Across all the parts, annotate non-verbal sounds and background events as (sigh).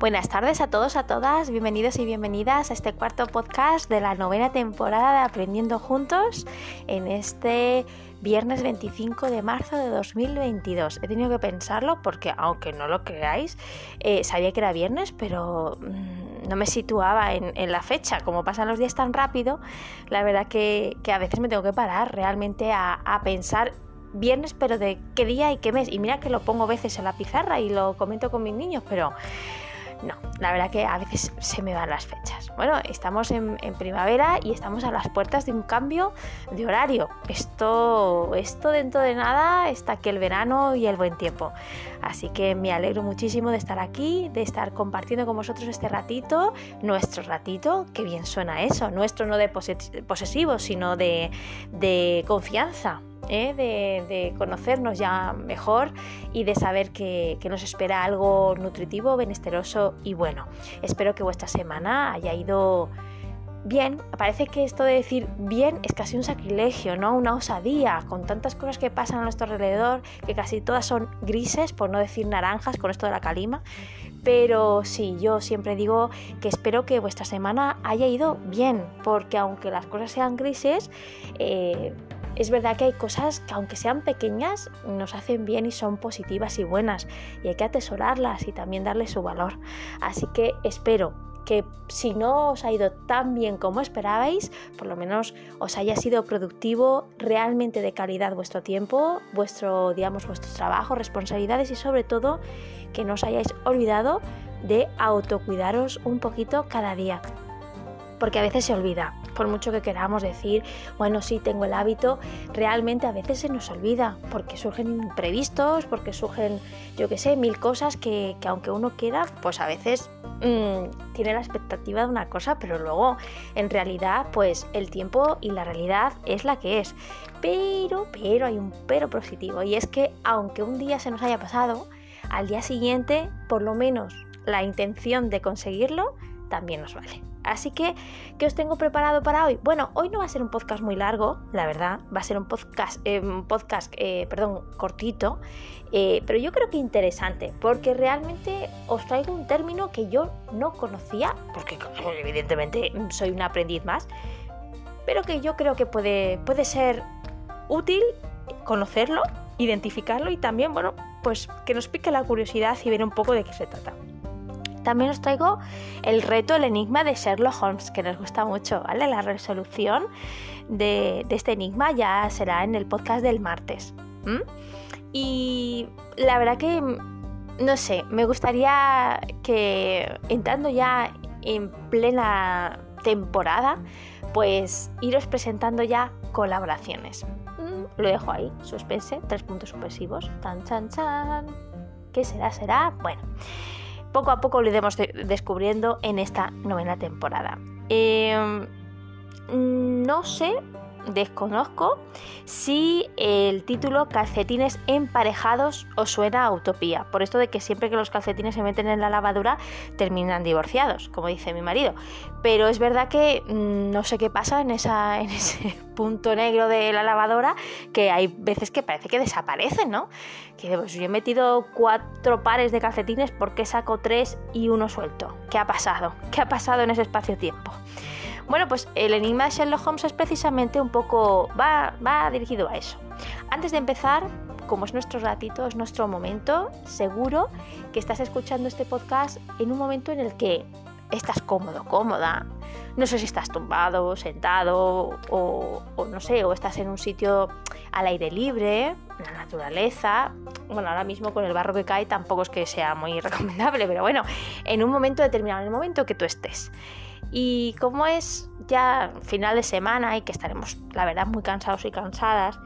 Buenas tardes a todos, a todas, bienvenidos y bienvenidas a este cuarto podcast de la novena temporada de Aprendiendo Juntos en este viernes 25 de marzo de 2022. He tenido que pensarlo porque, aunque no lo creáis, eh, sabía que era viernes, pero mm, no me situaba en, la fecha. Como pasan los días tan rápido, la verdad que, a veces me tengo que parar realmente a, a pensar viernes, pero de qué día y qué mes. Y mira que lo pongo veces en la pizarra y lo comento con mis niños, pero no, la verdad que a veces se me van las fechas. Bueno, estamos en, primavera y estamos a las puertas de un cambio de horario. Esto, esto dentro de nada está aquí el verano y el buen tiempo. Así que me alegro muchísimo de estar aquí, de estar compartiendo con vosotros este ratito, nuestro ratito, que bien suena eso, nuestro no de posesivo, sino de, de confianza. ¿Eh? de, conocernos ya mejor y de saber que, nos espera algo nutritivo, benesteroso y bueno. Espero que vuestra semana haya ido bien. Parece que esto de decir bien es casi un sacrilegio, ¿no? Una osadía, con tantas cosas que pasan a nuestro alrededor, que casi todas son grises, por no decir naranjas, con esto de la calima. Pero sí, yo siempre digo que espero que vuestra semana haya ido bien, porque aunque las cosas sean grises, eh, es verdad que hay cosas que aunque sean pequeñas nos hacen bien y son positivas y buenas y hay que atesorarlas y también darles su valor. Así que espero que si no os ha ido tan bien como esperabais, por lo menos os haya sido productivo, realmente de calidad vuestro tiempo, vuestro, digamos, vuestros trabajos, responsabilidades y sobre todo que no os hayáis olvidado de autocuidaros un poquito cada día porque a veces se olvida. Por mucho que queramos decir, bueno, sí, tengo el hábito, realmente a veces se nos olvida, porque surgen imprevistos, porque surgen, yo qué sé, mil cosas que, aunque uno quiera, pues a veces mm, tiene la expectativa de una cosa, pero luego en realidad, pues el tiempo y la realidad es la que es. Pero, pero hay un pero positivo, y es que aunque un día se nos haya pasado, al día siguiente, por lo menos la intención de conseguirlo, también nos vale. Así que, ¿qué os tengo preparado para hoy? Bueno, hoy no va a ser un podcast muy largo, la verdad, va a ser un podcast, eh, podcast eh, perdón, cortito, eh, pero yo creo que interesante, porque realmente os traigo un término que yo no conocía, porque evidentemente soy un aprendiz más, pero que yo creo que puede, puede ser útil conocerlo, identificarlo y también, bueno, pues que nos pique la curiosidad y ver un poco de qué se trata. También os traigo el reto, el enigma de Sherlock Holmes, que nos gusta mucho, ¿vale? La resolución de, este enigma ya será en el podcast del martes. Y la verdad que, no sé, me gustaría que entrando ya en plena temporada, pues iros presentando ya colaboraciones. Lo dejo ahí, suspense, tres puntos supresivos. Tan, chan, chan. ¿Qué será? ¿Será? Bueno poco a poco lo iremos descubriendo en esta novena temporada. Em, no sé, desconozco si el título calcetines emparejados os suena a utopía. Por esto de que siempre que los calcetines se meten en la lavadura terminan divorciados, como dice mi marido. Pero es verdad que mm, no sé qué pasa en, esa, en ese (laughs) punto negro de la lavadora, que hay veces que parece que desaparecen, ¿no? Que pues, yo he metido cuatro pares de calcetines porque saco tres y uno suelto. ¿Qué ha pasado? ¿Qué ha pasado en ese espacio-tiempo? Bueno, pues el enigma de Sherlock Holmes es precisamente un poco, va, dirigido a eso. Antes de empezar, como es nuestro ratito, es nuestro momento, seguro que estás escuchando este podcast en un momento en el que estás cómodo, cómoda. No sé si estás tumbado, sentado o, o, no sé, o estás en un sitio al aire libre, en la naturaleza. Bueno, ahora mismo con el barro que cae tampoco es que sea muy (laughs) recomendable, pero bueno, en un momento determinado, en el momento que tú estés. Y como es ya final de semana y que estaremos, la verdad, muy cansados y cansadas,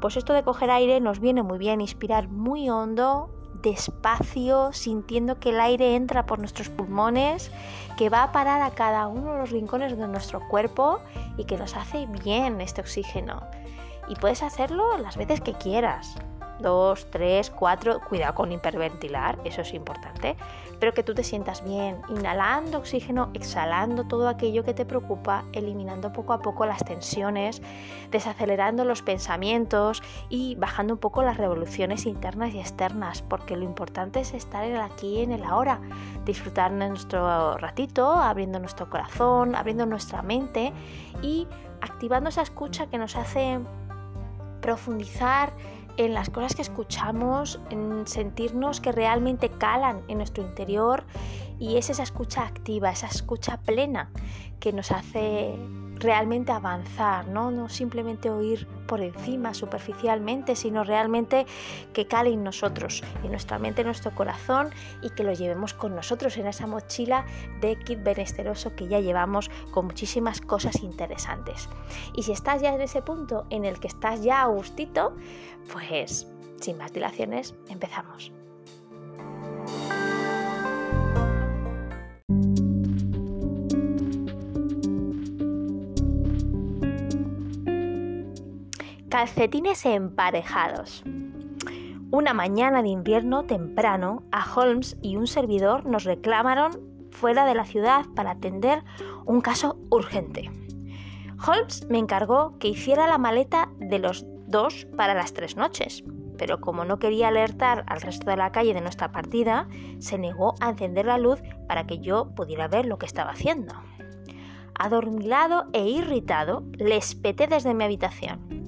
pues esto de coger aire nos viene muy bien, inspirar muy hondo, despacio, sintiendo que el aire entra por nuestros pulmones, que va a parar a cada uno de los rincones de nuestro cuerpo y que nos hace bien este oxígeno. Y puedes hacerlo las veces que quieras. Dos, tres, cuatro, cuidado con hiperventilar, eso es importante, pero que tú te sientas bien, inhalando oxígeno, exhalando todo aquello que te preocupa, eliminando poco a poco las tensiones, desacelerando los pensamientos y bajando un poco las revoluciones internas y externas, porque lo importante es estar en el aquí y en el ahora, disfrutar nuestro ratito, abriendo nuestro corazón, abriendo nuestra mente y activando esa escucha que nos hace profundizar en las cosas que escuchamos, en sentirnos que realmente calan en nuestro interior y es esa escucha activa, esa escucha plena que nos hace realmente avanzar, ¿no? no simplemente oír por encima, superficialmente, sino realmente que cale en nosotros, en nuestra mente, en nuestro corazón y que lo llevemos con nosotros en esa mochila de kit benesteroso que ya llevamos con muchísimas cosas interesantes. Y si estás ya en ese punto en el que estás ya a gustito, pues sin más dilaciones, empezamos. Calcetines emparejados. Una mañana de invierno temprano, a Holmes y un servidor nos reclamaron fuera de la ciudad para atender un caso urgente. Holmes me encargó que hiciera la maleta de los dos para las tres noches, pero como no quería alertar al resto de la calle de nuestra partida, se negó a encender la luz para que yo pudiera ver lo que estaba haciendo. Adormilado e irritado, le espeté desde mi habitación.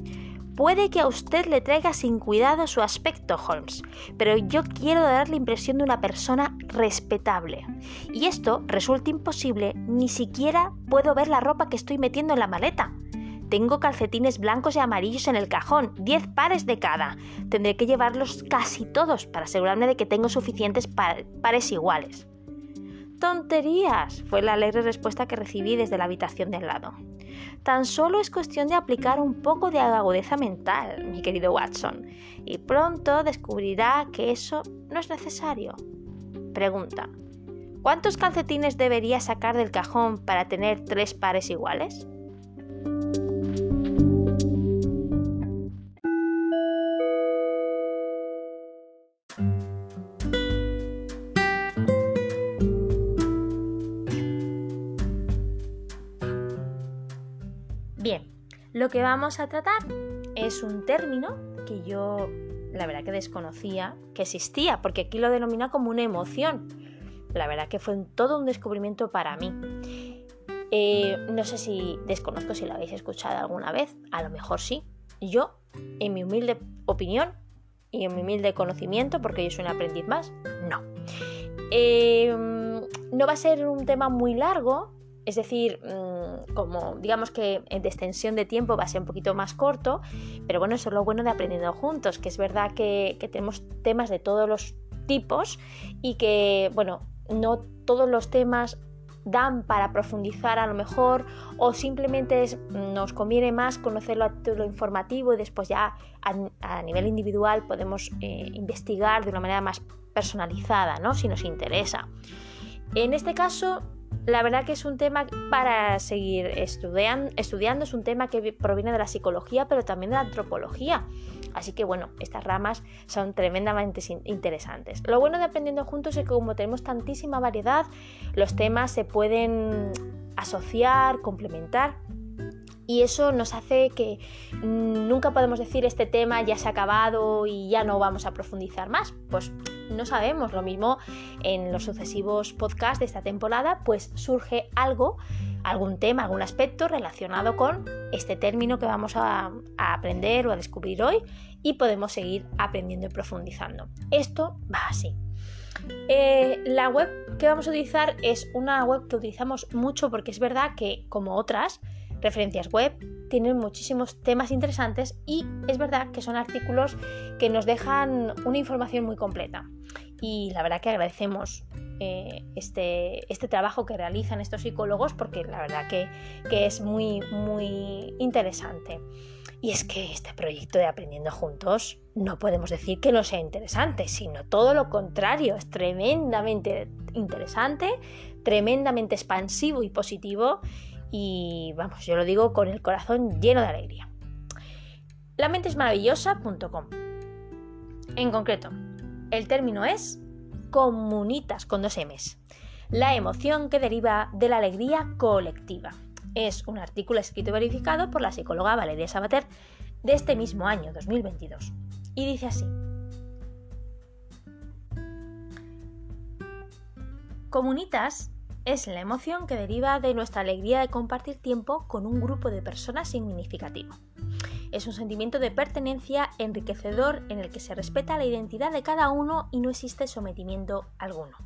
Puede que a usted le traiga sin cuidado su aspecto, Holmes, pero yo quiero dar la impresión de una persona respetable. Y esto resulta imposible, ni siquiera puedo ver la ropa que estoy metiendo en la maleta. Tengo calcetines blancos y amarillos en el cajón, 10 pares de cada. Tendré que llevarlos casi todos para asegurarme de que tengo suficientes pares iguales. Tonterías, fue la alegre respuesta que recibí desde la habitación de al lado. Tan solo es cuestión de aplicar un poco de agudeza mental, mi querido Watson, y pronto descubrirá que eso no es necesario. Pregunta. ¿Cuántos calcetines debería sacar del cajón para tener tres pares iguales? Lo que vamos a tratar es un término que yo la verdad que desconocía que existía, porque aquí lo denomina como una emoción. La verdad que fue todo un descubrimiento para mí. Eh, no sé si desconozco si lo habéis escuchado alguna vez, a lo mejor sí. Yo, en mi humilde opinión y en mi humilde conocimiento, porque yo soy un aprendiz más, no. Eh, no va a ser un tema muy largo, es decir, mm, como digamos que de extensión de tiempo va a ser un poquito más corto, pero bueno, eso es lo bueno de aprendiendo juntos, que es verdad que, tenemos temas de todos los tipos y que, bueno, no todos los temas dan para profundizar a lo mejor o simplemente nos conviene más conocerlo a lo informativo y después ya a, nivel individual podemos eh, investigar de una manera más personalizada, ¿no? Si nos interesa. En este caso, la verdad que es un tema para seguir estudiando, es un tema que proviene de la psicología, pero también de la antropología. Así que bueno, estas ramas son tremendamente interesantes. Lo bueno de aprendiendo juntos es que como tenemos tantísima variedad, los temas se pueden asociar, complementar y eso nos hace que nunca podemos decir este tema ya se ha acabado y ya no vamos a profundizar más. Pues no sabemos. Lo mismo en los sucesivos podcasts de esta temporada, pues surge algo, algún tema, algún aspecto relacionado con este término que vamos a, aprender o a descubrir hoy y podemos seguir aprendiendo y profundizando. Esto va así. Eh, la web que vamos a utilizar es una web que utilizamos mucho porque es verdad que, como otras, referencias web, tienen muchísimos temas interesantes y es verdad que son artículos que nos dejan una información muy completa. Y la verdad que agradecemos eh, este, este, trabajo que realizan estos psicólogos porque la verdad que, que es muy, muy interesante. Y es que este proyecto de Aprendiendo Juntos no podemos decir que no sea interesante, sino todo lo contrario, es tremendamente interesante, tremendamente expansivo y positivo y vamos, yo lo digo con el corazón lleno de alegría. La. En concreto, el término es comunitas con dos M's, la emoción que deriva de la alegría colectiva. Es un artículo escrito y verificado por la psicóloga Valeria Sabater de este mismo año, 2022. Y dice así. Comunitas es la emoción que deriva de nuestra alegría de compartir tiempo con un grupo de personas significativo. Es un sentimiento de pertenencia enriquecedor en el que se respeta la identidad de cada uno y no existe sometimiento alguno.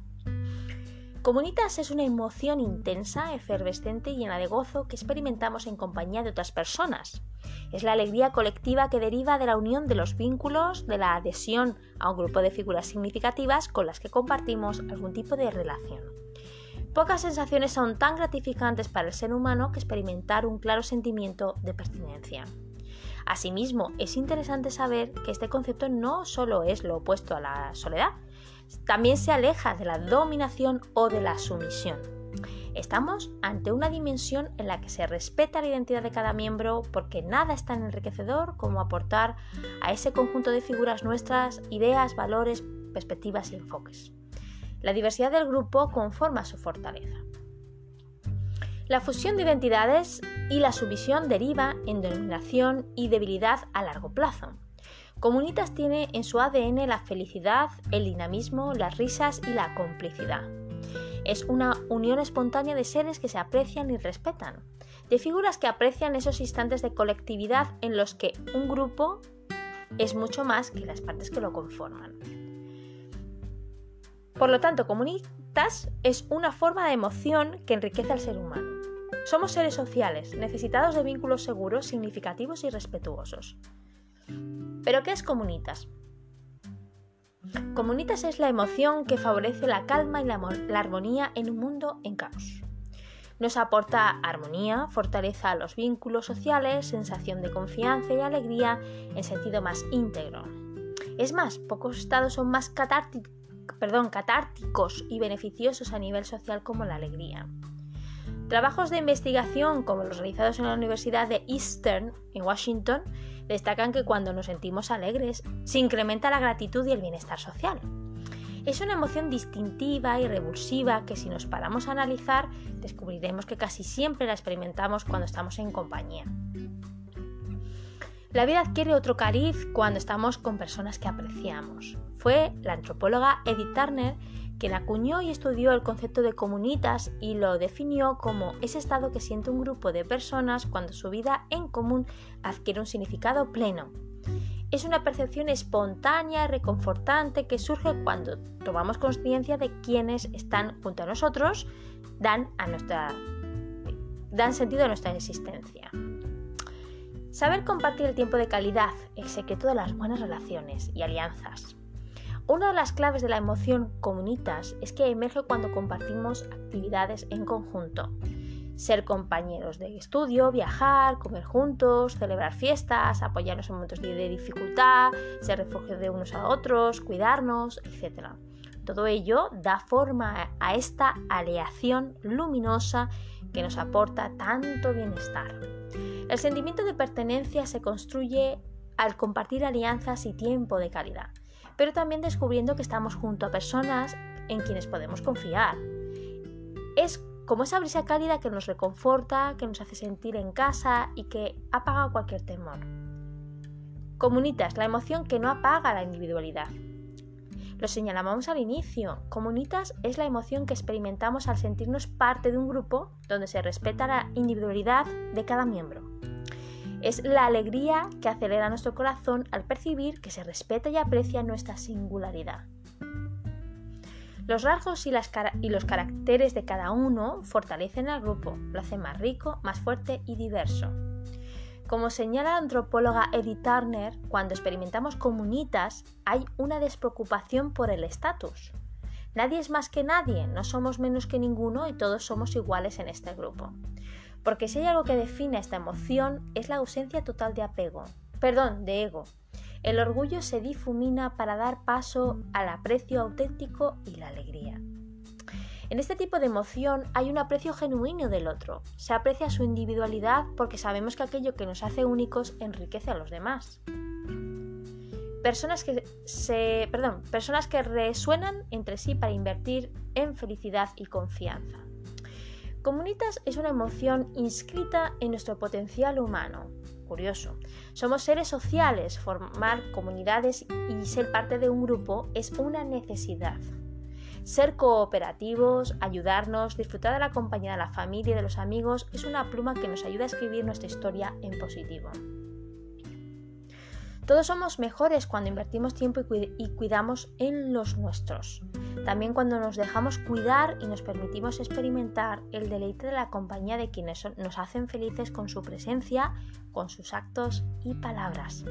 Comunitas es una emoción intensa, efervescente y llena de gozo que experimentamos en compañía de otras personas. Es la alegría colectiva que deriva de la unión de los vínculos, de la adhesión a un grupo de figuras significativas con las que compartimos algún tipo de relación. Pocas sensaciones son tan gratificantes para el ser humano que experimentar un claro sentimiento de pertinencia. Asimismo, es interesante saber que este concepto no solo es lo opuesto a la soledad, también se aleja de la dominación o de la sumisión. Estamos ante una dimensión en la que se respeta la identidad de cada miembro porque nada es tan enriquecedor como aportar a ese conjunto de figuras nuestras ideas, valores, perspectivas y enfoques. La diversidad del grupo conforma su fortaleza. La fusión de identidades y la sumisión deriva en dominación y debilidad a largo plazo. Comunitas tiene en su ADN la felicidad, el dinamismo, las risas y la complicidad. Es una unión espontánea de seres que se aprecian y respetan, de figuras que aprecian esos instantes de colectividad en los que un grupo es mucho más que las partes que lo conforman. Por lo tanto, comunitas es una forma de emoción que enriquece al ser humano. Somos seres sociales, necesitados de vínculos seguros, significativos y respetuosos. ¿Pero qué es comunitas? Comunitas es la emoción que favorece la calma y la, armonía en un mundo en caos. Nos aporta armonía, fortaleza a los vínculos sociales, sensación de confianza y alegría en sentido más íntegro. Es más, pocos estados son más catárticos y beneficiosos a nivel social como la alegría. Trabajos de investigación como los realizados en la Universidad de Eastern en Washington destacan que cuando nos sentimos alegres se incrementa la gratitud y el bienestar social. Es una emoción distintiva y revulsiva que si nos paramos a analizar descubriremos que casi siempre la experimentamos cuando estamos en compañía. La vida adquiere otro cariz cuando estamos con personas que apreciamos. Fue la antropóloga Edith Turner quien acuñó y estudió el concepto de comunitas y lo definió como ese estado que siente un grupo de personas cuando su vida en común adquiere un significado pleno. Es una percepción espontánea y reconfortante que surge cuando tomamos conciencia de quienes están junto a nosotros, nuestra, dan sentido a nuestra existencia. Saber compartir el tiempo de calidad, el secreto de las buenas relaciones y alianzas. Una de las claves de la emoción comunitas es que emerge cuando compartimos actividades en conjunto. Ser compañeros de estudio, viajar, comer juntos, celebrar fiestas, apoyarnos en momentos de dificultad, ser refugio de unos a otros, cuidarnos, etc. Todo ello da forma a esta aleación luminosa que nos aporta tanto bienestar. El sentimiento de pertenencia se construye al compartir alianzas y tiempo de calidad pero también descubriendo que estamos junto a personas en quienes podemos confiar. Es como esa brisa cálida que nos reconforta, que nos hace sentir en casa y que apaga cualquier temor. Comunitas, la emoción que no apaga la individualidad. Lo señalábamos al inicio, comunitas es la emoción que experimentamos al sentirnos parte de un grupo donde se respeta la individualidad de cada miembro. Es la alegría que acelera nuestro corazón al percibir que se respeta y aprecia nuestra singularidad. Los rasgos y, los caracteres de cada uno fortalecen al grupo, lo hacen más rico, más fuerte y diverso. Como señala la antropóloga Edith Turner, cuando experimentamos comunitas hay una despreocupación por el estatus. Nadie es más que nadie, no somos menos que ninguno y todos somos iguales en este grupo. Porque si hay algo que define esta emoción es la ausencia total de apego, perdón, de ego. El orgullo se difumina para dar paso al aprecio auténtico y la alegría. En este tipo de emoción hay un aprecio genuino del otro. Se aprecia su individualidad porque sabemos que aquello que nos hace únicos enriquece a los demás. personas que se, perdón, personas que resuenan entre sí para invertir en felicidad y confianza. Comunitas es una emoción inscrita en nuestro potencial humano. Curioso. Somos seres sociales, formar comunidades y ser parte de un grupo es una necesidad. Ser cooperativos, ayudarnos, disfrutar de la compañía de la familia y de los amigos es una pluma que nos ayuda a escribir nuestra historia en positivo. Todos somos mejores cuando invertimos tiempo y cuidamos en los nuestros. También cuando nos dejamos cuidar y nos permitimos experimentar el deleite de la compañía de quienes nos hacen felices con su presencia, con sus actos y palabras.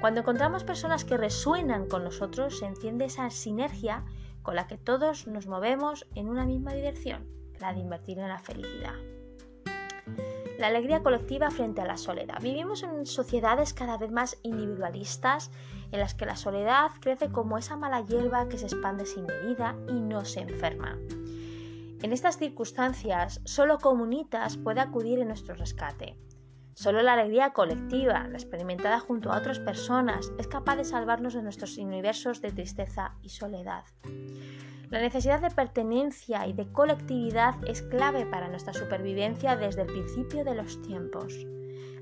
Cuando encontramos personas que resuenan con nosotros, se enciende esa sinergia con la que todos nos movemos en una misma dirección, la de invertir en la felicidad la alegría colectiva frente a la soledad. Vivimos en sociedades cada vez más individualistas en las que la soledad crece como esa mala hierba que se expande sin medida y no se enferma. En estas circunstancias, solo Comunitas puede acudir en nuestro rescate. Solo la alegría colectiva, la experimentada junto a otras personas, es capaz de salvarnos de nuestros universos de tristeza y soledad. La necesidad de pertenencia y de colectividad es clave para nuestra supervivencia desde el principio de los tiempos.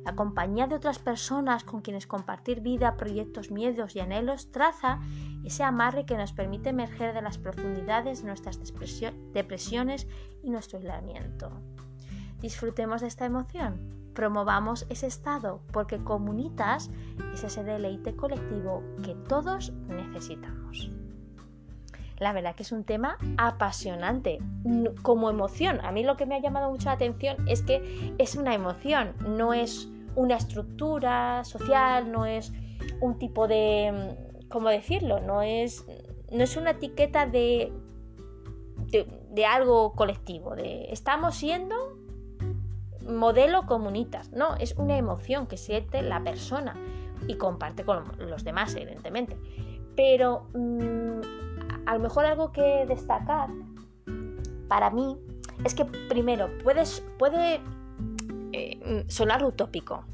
La compañía de otras personas con quienes compartir vida, proyectos, miedos y anhelos traza ese amarre que nos permite emerger de las profundidades de nuestras depresiones y nuestro aislamiento. Disfrutemos de esta emoción, promovamos ese estado, porque comunitas es ese deleite colectivo que todos necesitamos la verdad que es un tema apasionante como emoción. A mí lo que me ha llamado mucho la atención es que es una emoción, no es una estructura social, no es un tipo de, ¿cómo decirlo? No es, no es una etiqueta de, de, algo colectivo, de estamos siendo modelo comunitas, no, es una emoción que siente la persona y comparte con los demás, evidentemente. Pero mm, a lo mejor algo que destacar para mí es que primero puedes, puede eh, sonar utópico.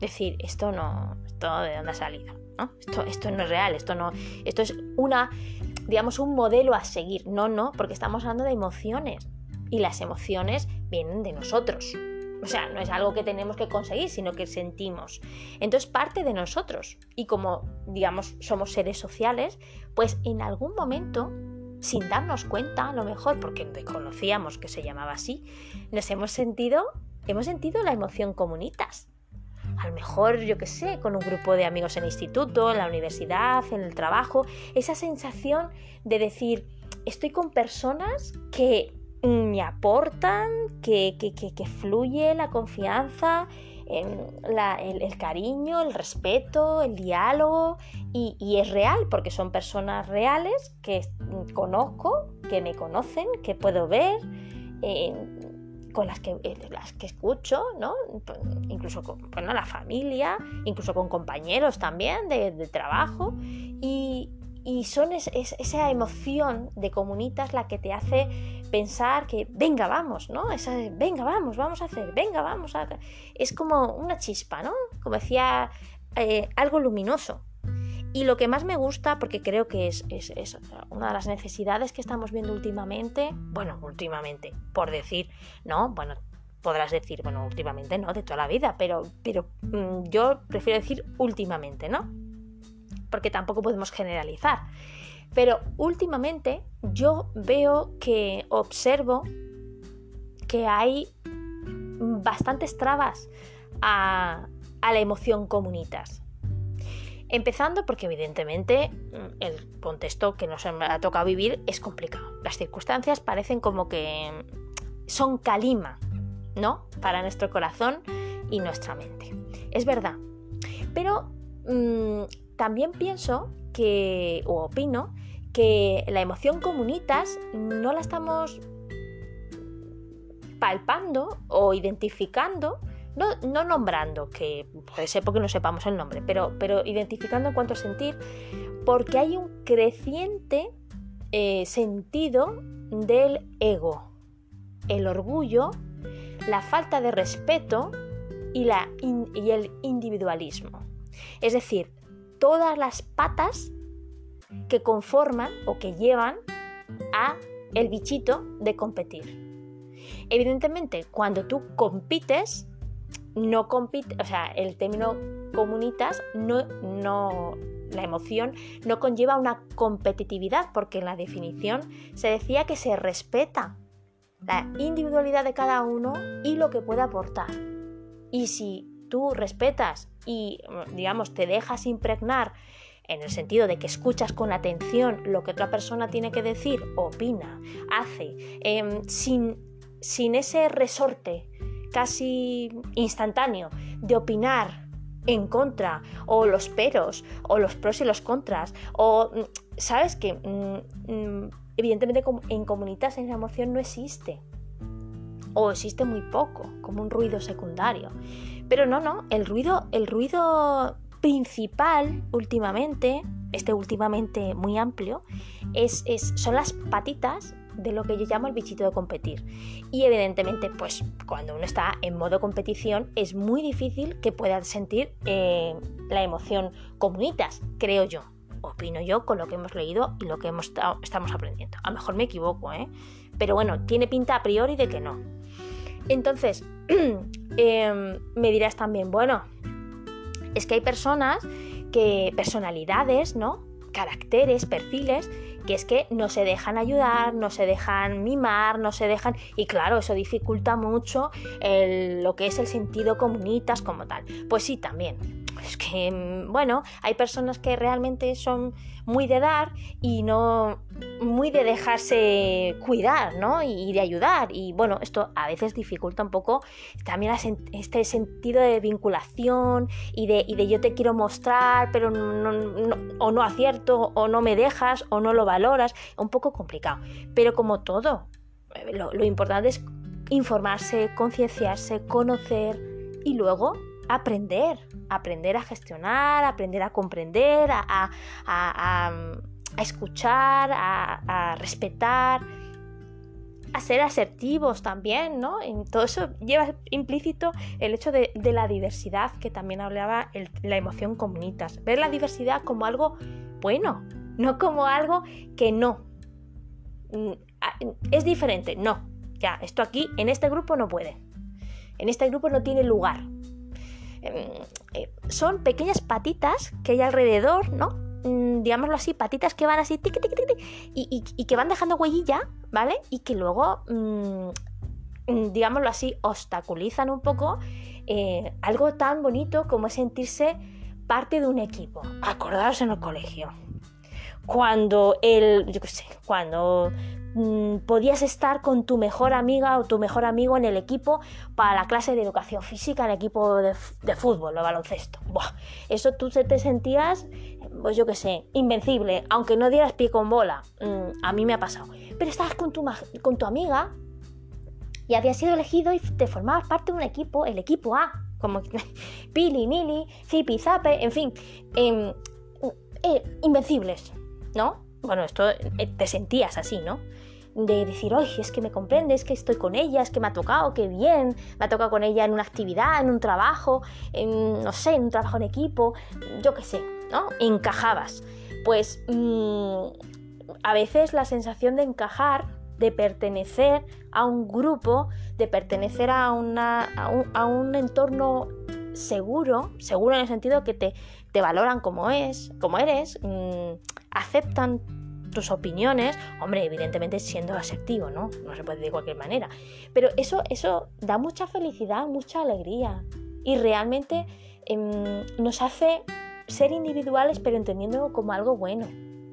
Decir, esto no, esto de dónde ha salido, ¿no? Esto, esto no es real, esto no, esto es una, digamos, un modelo a seguir. No, no, porque estamos hablando de emociones. Y las emociones vienen de nosotros. O sea, no es algo que tenemos que conseguir, sino que sentimos. Entonces parte de nosotros. Y como, digamos, somos seres sociales, pues en algún momento, sin darnos cuenta, a lo mejor porque desconocíamos que se llamaba así, nos hemos sentido, hemos sentido la emoción comunitas. A lo mejor, yo qué sé, con un grupo de amigos en el instituto, en la universidad, en el trabajo, esa sensación de decir, estoy con personas que me aportan, que, fluye la confianza, el, cariño, el respeto, el diálogo y, es real porque son personas reales que conozco, que me conocen, que puedo ver, eh, con las que, eh, las que escucho, ¿no? incluso con la familia, incluso con compañeros también de, de trabajo y, y son esa emoción de comunitas la que te hace pensar que venga, vamos, ¿no? Esa venga, vamos, vamos a hacer, venga, vamos a. Es como una chispa, ¿no? Como decía, eh, algo luminoso. Y lo que más me gusta, porque creo que es, es, una de las necesidades que estamos viendo últimamente, bueno, últimamente, por decir, ¿no? Bueno, podrás decir, bueno, últimamente no, de toda la vida, pero, pero mm, yo prefiero decir últimamente, ¿no? Porque tampoco podemos generalizar. Pero últimamente yo veo que observo que hay bastantes trabas a, la emoción comunitas. Empezando porque evidentemente el contexto que nos ha tocado vivir es complicado. Las circunstancias parecen como que son calima, ¿no? Para nuestro corazón y nuestra mente. Es verdad. Pero mm, también pienso que, o opino, que la emoción comunitas no la estamos palpando o identificando, no, nombrando, que puede ser porque no sepamos el nombre, pero, identificando en cuanto a sentir, porque hay un creciente eh, sentido del ego, el orgullo, la falta de respeto y el individualismo. Es decir, todas las patas que conforman o que llevan a el bichito de competir. Evidentemente, cuando tú compites, no compite, o sea, el término comunitas no, no, la emoción no conlleva una competitividad, porque en la definición se decía que se respeta la individualidad de cada uno y lo que puede aportar. Y si tú respetas y, digamos, te dejas impregnar en el sentido de que escuchas con atención lo que otra persona tiene que decir, opina, hace, em, sin, sin ese resorte casi instantáneo de opinar en contra, o los peros, o los pros y los contras, o, ¿sabes que mm, mm, Evidentemente en comunitas esa emoción no existe, o existe muy poco, como un ruido secundario. Pero no, no, el ruido, el ruido principal últimamente, este últimamente muy amplio, es, son las patitas de lo que yo llamo el bichito de competir. Y evidentemente, pues cuando uno está en modo competición, es muy difícil que pueda sentir eh, la emoción comunitas, creo yo. Opino yo con lo que hemos leído y lo que hemos estamos aprendiendo. A lo mejor me equivoco, ¿eh? Pero bueno, tiene pinta a priori de que no. Entonces, (clears throat) em, me dirás también, bueno, es que hay personas que, personalidades, ¿no? Caracteres, perfiles, que es que no se dejan ayudar, no se dejan mimar, no se dejan... Y claro, eso dificulta mucho lo que es el sentido comunitas como tal. Pues sí, también es que, mm, bueno, hay personas que realmente son muy de dar y no muy de dejarse cuidar, ¿no? Y, de ayudar. Y bueno, esto a veces dificulta un poco también este sentido de vinculación y de, yo te quiero mostrar, pero no, o no acierto, o no me dejas, o no lo valoras. Un poco complicado. Pero como todo, eh, lo importante es informarse, concienciarse, conocer y luego aprender, aprender a gestionar, aprender a comprender, a, escuchar, a, respetar, a ser asertivos también, ¿no? En todo eso lleva implícito el hecho de, la diversidad que también hablaba la emoción comunitas. Ver la diversidad como algo bueno, no como algo que no. Mm, es diferente, no. Ya, esto aquí, en este grupo no puede. En este grupo no tiene lugar. Em, eh, son pequeñas patitas que hay alrededor, ¿no? Mm, digámoslo así, patitas que van así y, que van dejando huellilla, ¿vale? Y que luego, mm, mm, digámoslo así, obstaculizan un poco eh, algo tan bonito como es sentirse parte de un equipo. Acordaros en el colegio. Cuando el, yo qué sé, cuando Mm, podías estar con tu mejor amiga o tu mejor amigo en el equipo para la clase de educación física, en el equipo de, fútbol o baloncesto. eso tú te sentías, pues yo qué sé, invencible, aunque no dieras pie con bola. Mm, a mí me ha pasado. Pero estabas con tu, amiga y habías sido elegido y te formabas parte de un equipo, el equipo A, como (laughs) Pili, Mili, Zipi, Zape, en fin, em, eh, invencibles, ¿no? Bueno, esto eh, te sentías así, ¿no? De decir, oye, es que me comprendes, que estoy con ella, es que me ha tocado, qué bien, me ha tocado con ella en una actividad, en un trabajo, en, no sé, en un trabajo en equipo, yo qué sé, ¿no? Encajabas. Pues mm, a veces la sensación de encajar, de pertenecer a un grupo, de pertenecer a, una, a, un, entorno seguro, seguro en el sentido que te, te valoran como es, como eres, mm, aceptan tus opiniones, hombre, evidentemente siendo asertivo, ¿no? No se puede de cualquier manera. Pero eso, eso da mucha felicidad, mucha alegría y realmente em, nos hace ser individuales, pero entendiéndolo como algo bueno,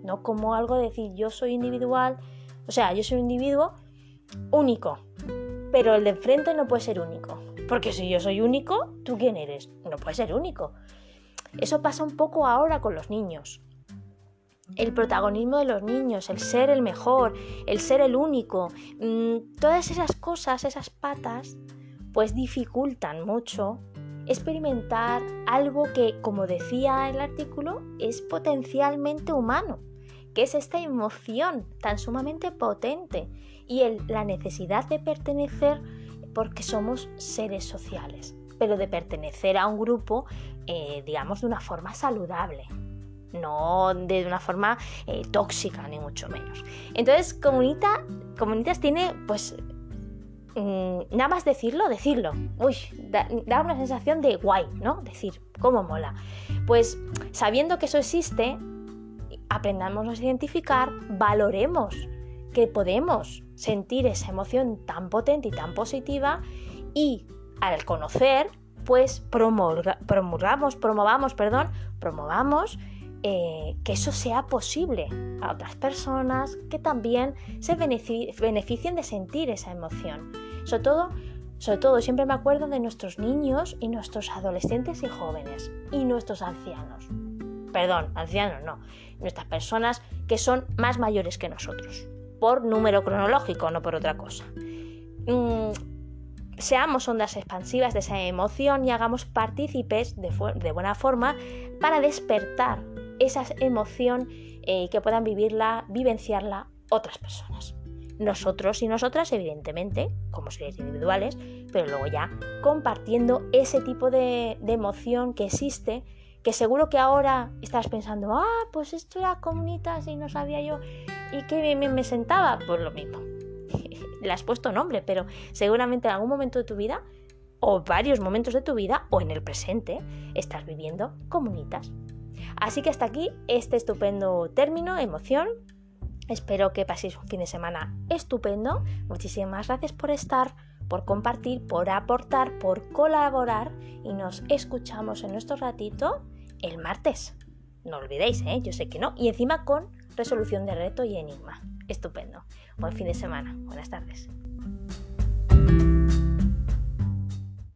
no como algo de decir yo soy individual, o sea, yo soy un individuo único, pero el de enfrente no puede ser único, porque si yo soy único, ¿tú quién eres? No puede ser único. Eso pasa un poco ahora con los niños el protagonismo de los niños, el ser el mejor, el ser el único, mm, todas esas cosas, esas patas, pues dificultan mucho experimentar algo que, como decía el artículo, es potencialmente humano, que es esta emoción tan sumamente potente y la necesidad de pertenecer porque somos seres sociales, pero de pertenecer a un grupo, eh, digamos, de una forma saludable, no de una forma eh, tóxica, ni mucho menos. Entonces, Comunita, Comunitas tiene, pues, mm, nada más decirlo, decirlo. Uy, da, una sensación de guay, ¿no? Decir, ¿cómo mola? Pues, sabiendo que eso existe, aprendamos a identificar, valoremos que podemos sentir esa emoción tan potente y tan positiva y al conocer, pues promulgamos, promovamos, perdón, promovamos eh, que eso sea posible a otras personas que también se beneficien de sentir esa emoción. Sobre todo, sobre todo, siempre me acuerdo de nuestros niños y nuestros adolescentes y jóvenes y nuestros ancianos. Perdón, ancianos no, nuestras personas que son más mayores que nosotros, por número cronológico, no por otra cosa. Mm, seamos ondas expansivas de esa emoción y hagamos partícipes de, buena forma para despertar esa emoción eh, que puedan vivirla, vivenciarla otras personas. Nosotros y nosotras, evidentemente, como seres individuales, pero luego ya compartiendo ese tipo de, emoción que existe que seguro que ahora estás pensando, ah, pues esto era comunitas y no sabía yo, y que bien me sentaba, pues lo mismo. (laughs) Le has puesto nombre, pero seguramente en algún momento de tu vida, o varios momentos de tu vida, o en el presente, estás viviendo comunitas. Así que hasta aquí este estupendo término, emoción. Espero que paséis un fin de semana estupendo. Muchísimas gracias por estar, por compartir, por aportar, por colaborar y nos escuchamos en nuestro ratito el martes. No olvidéis, ¿eh? yo sé que no. Y encima con resolución de reto y enigma. Estupendo. Buen fin de semana. Buenas tardes.